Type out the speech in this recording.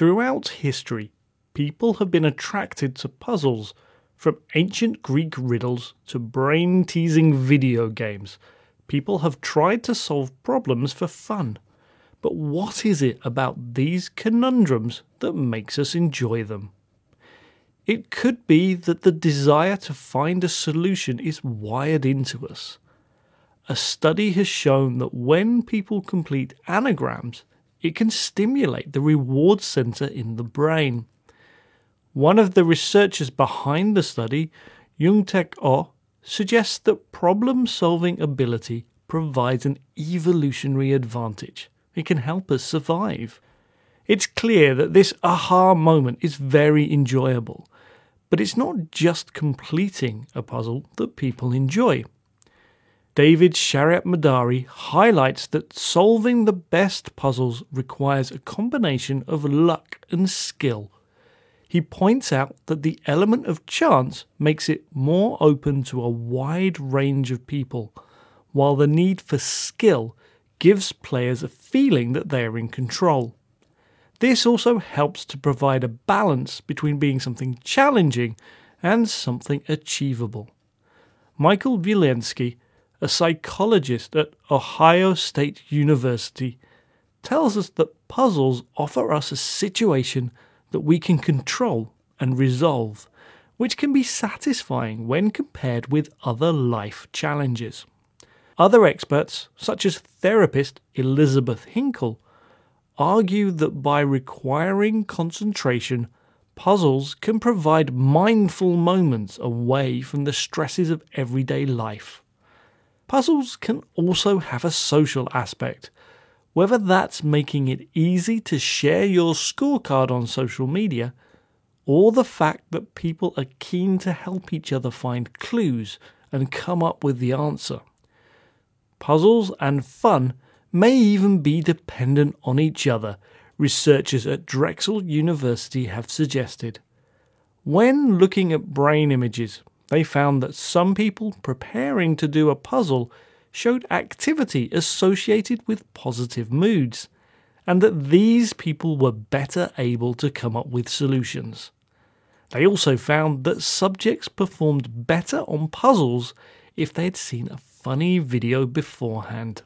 Throughout history, people have been attracted to puzzles, from ancient Greek riddles to brain teasing video games. People have tried to solve problems for fun. But what is it about these conundrums that makes us enjoy them? It could be that the desire to find a solution is wired into us. A study has shown that when people complete anagrams, it can stimulate the reward center in the brain. One of the researchers behind the study, Yongtaek Oh, suggests that problem solving ability provides an evolutionary advantage. It can help us survive. It's clear that this aha moment is very enjoyable, but it's not just completing a puzzle that people enjoy. David Shariatmadari highlights that solving the best puzzles requires a combination of luck and skill. He points out that the element of chance makes it more open to a wide range of people, while the need for skill gives players a feeling that they are in control. This also helps to provide a balance between being something challenging and something achievable. Michael Vilensky a psychologist at Ohio State University, tells us that puzzles offer us a situation that we can control and resolve, which can be satisfying when compared with other life challenges. Other experts, such as therapist Elizabeth Hinkel, argue that by requiring concentration, puzzles can provide mindful moments away from the stresses of everyday life. Puzzles can also have a social aspect, whether that's making it easy to share your scorecard on social media, or the fact that people are keen to help each other find clues and come up with the answer. Puzzles and fun may even be dependent on each other, researchers at Drexel University have suggested. When looking at brain images, they found that some people preparing to do a puzzle showed activity associated with positive moods, and that these people were better able to come up with solutions. They also found that subjects performed better on puzzles if they had seen a funny video beforehand.